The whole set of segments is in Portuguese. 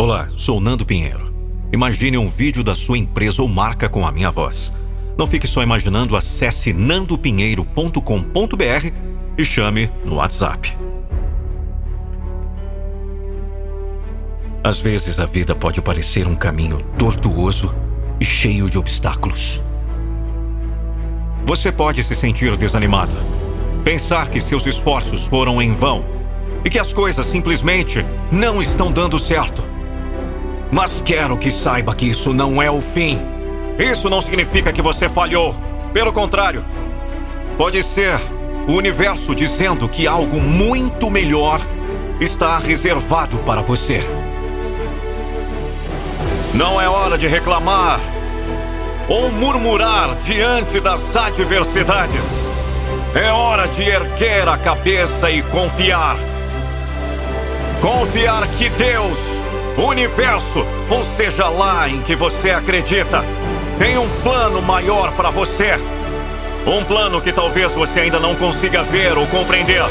Olá, sou Nando Pinheiro. Imagine um vídeo da sua empresa ou marca com a minha voz. Não fique só imaginando, acesse nandopinheiro.com.br e chame no WhatsApp. Às vezes a vida pode parecer um caminho tortuoso e cheio de obstáculos. Você pode se sentir desanimado, pensar que seus esforços foram em vão e que as coisas simplesmente não estão dando certo. Mas quero que saiba que isso não é o fim. Isso não significa que você falhou. Pelo contrário, pode ser o universo dizendo que algo muito melhor está reservado para você. Não é hora de reclamar ou murmurar diante das adversidades. É hora de erguer a cabeça e confiar. Confiar que Deus, universo, ou seja lá em que você acredita, tem um plano maior para você. Um plano que talvez você ainda não consiga ver ou compreender,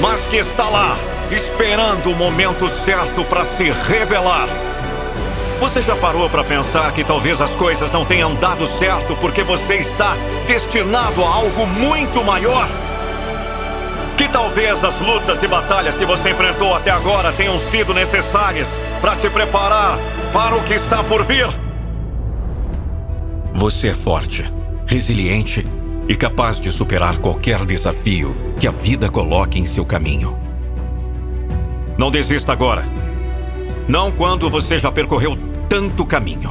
mas que está lá, esperando o momento certo para se revelar. Você já parou para pensar que talvez as coisas não tenham dado certo porque você está destinado a algo muito maior? Que talvez as lutas e batalhas que você enfrentou até agora tenham sido necessárias para te preparar para o que está por vir? Você é forte, resiliente e capaz de superar qualquer desafio que a vida coloque em seu caminho. Não desista agora. Não quando você já percorreu tanto caminho.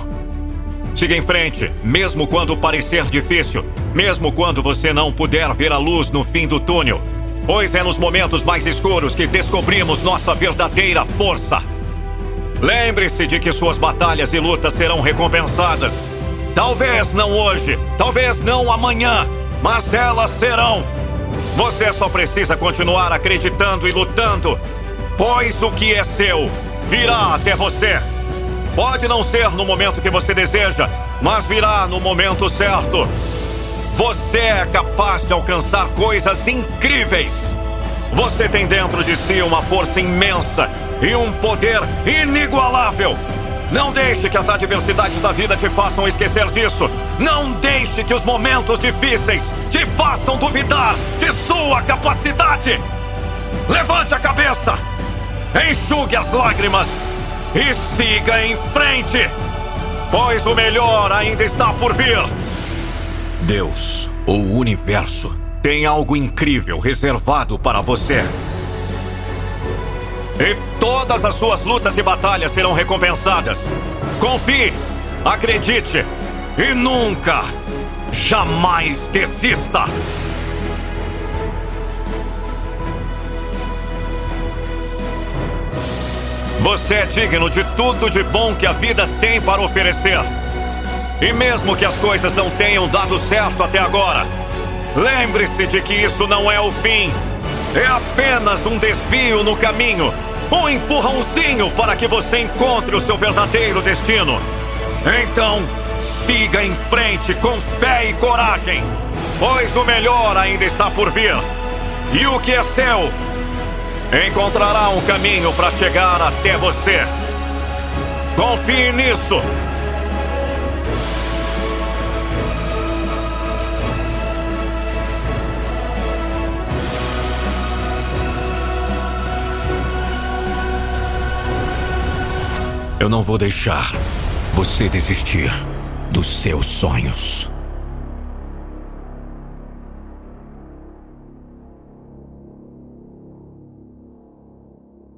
Siga em frente, mesmo quando parecer difícil, mesmo quando você não puder ver a luz no fim do túnel, pois é nos momentos mais escuros que descobrimos nossa verdadeira força. Lembre-se de que suas batalhas e lutas serão recompensadas. Talvez não hoje, talvez não amanhã, mas elas serão. Você só precisa continuar acreditando e lutando, pois o que é seu virá até você. Pode não ser no momento que você deseja, mas virá no momento certo. Você é capaz de alcançar coisas incríveis. Você tem dentro de si uma força imensa e um poder inigualável. Não deixe que as adversidades da vida te façam esquecer disso. Não deixe que os momentos difíceis te façam duvidar de sua capacidade. Levante a cabeça, enxugue as lágrimas e siga em frente, pois o melhor ainda está por vir. Deus, ou o universo, tem algo incrível reservado para você. E todas as suas lutas e batalhas serão recompensadas. Confie, acredite e nunca, jamais desista. Você é digno de tudo de bom que a vida tem para oferecer. E mesmo que as coisas não tenham dado certo até agora, lembre-se de que isso não é o fim. É apenas um desvio no caminho, um empurrãozinho para que você encontre o seu verdadeiro destino. Então, siga em frente com fé e coragem, pois o melhor ainda está por vir. E o que é seu encontrará um caminho para chegar até você. Confie nisso. Eu não vou deixar você desistir dos seus sonhos.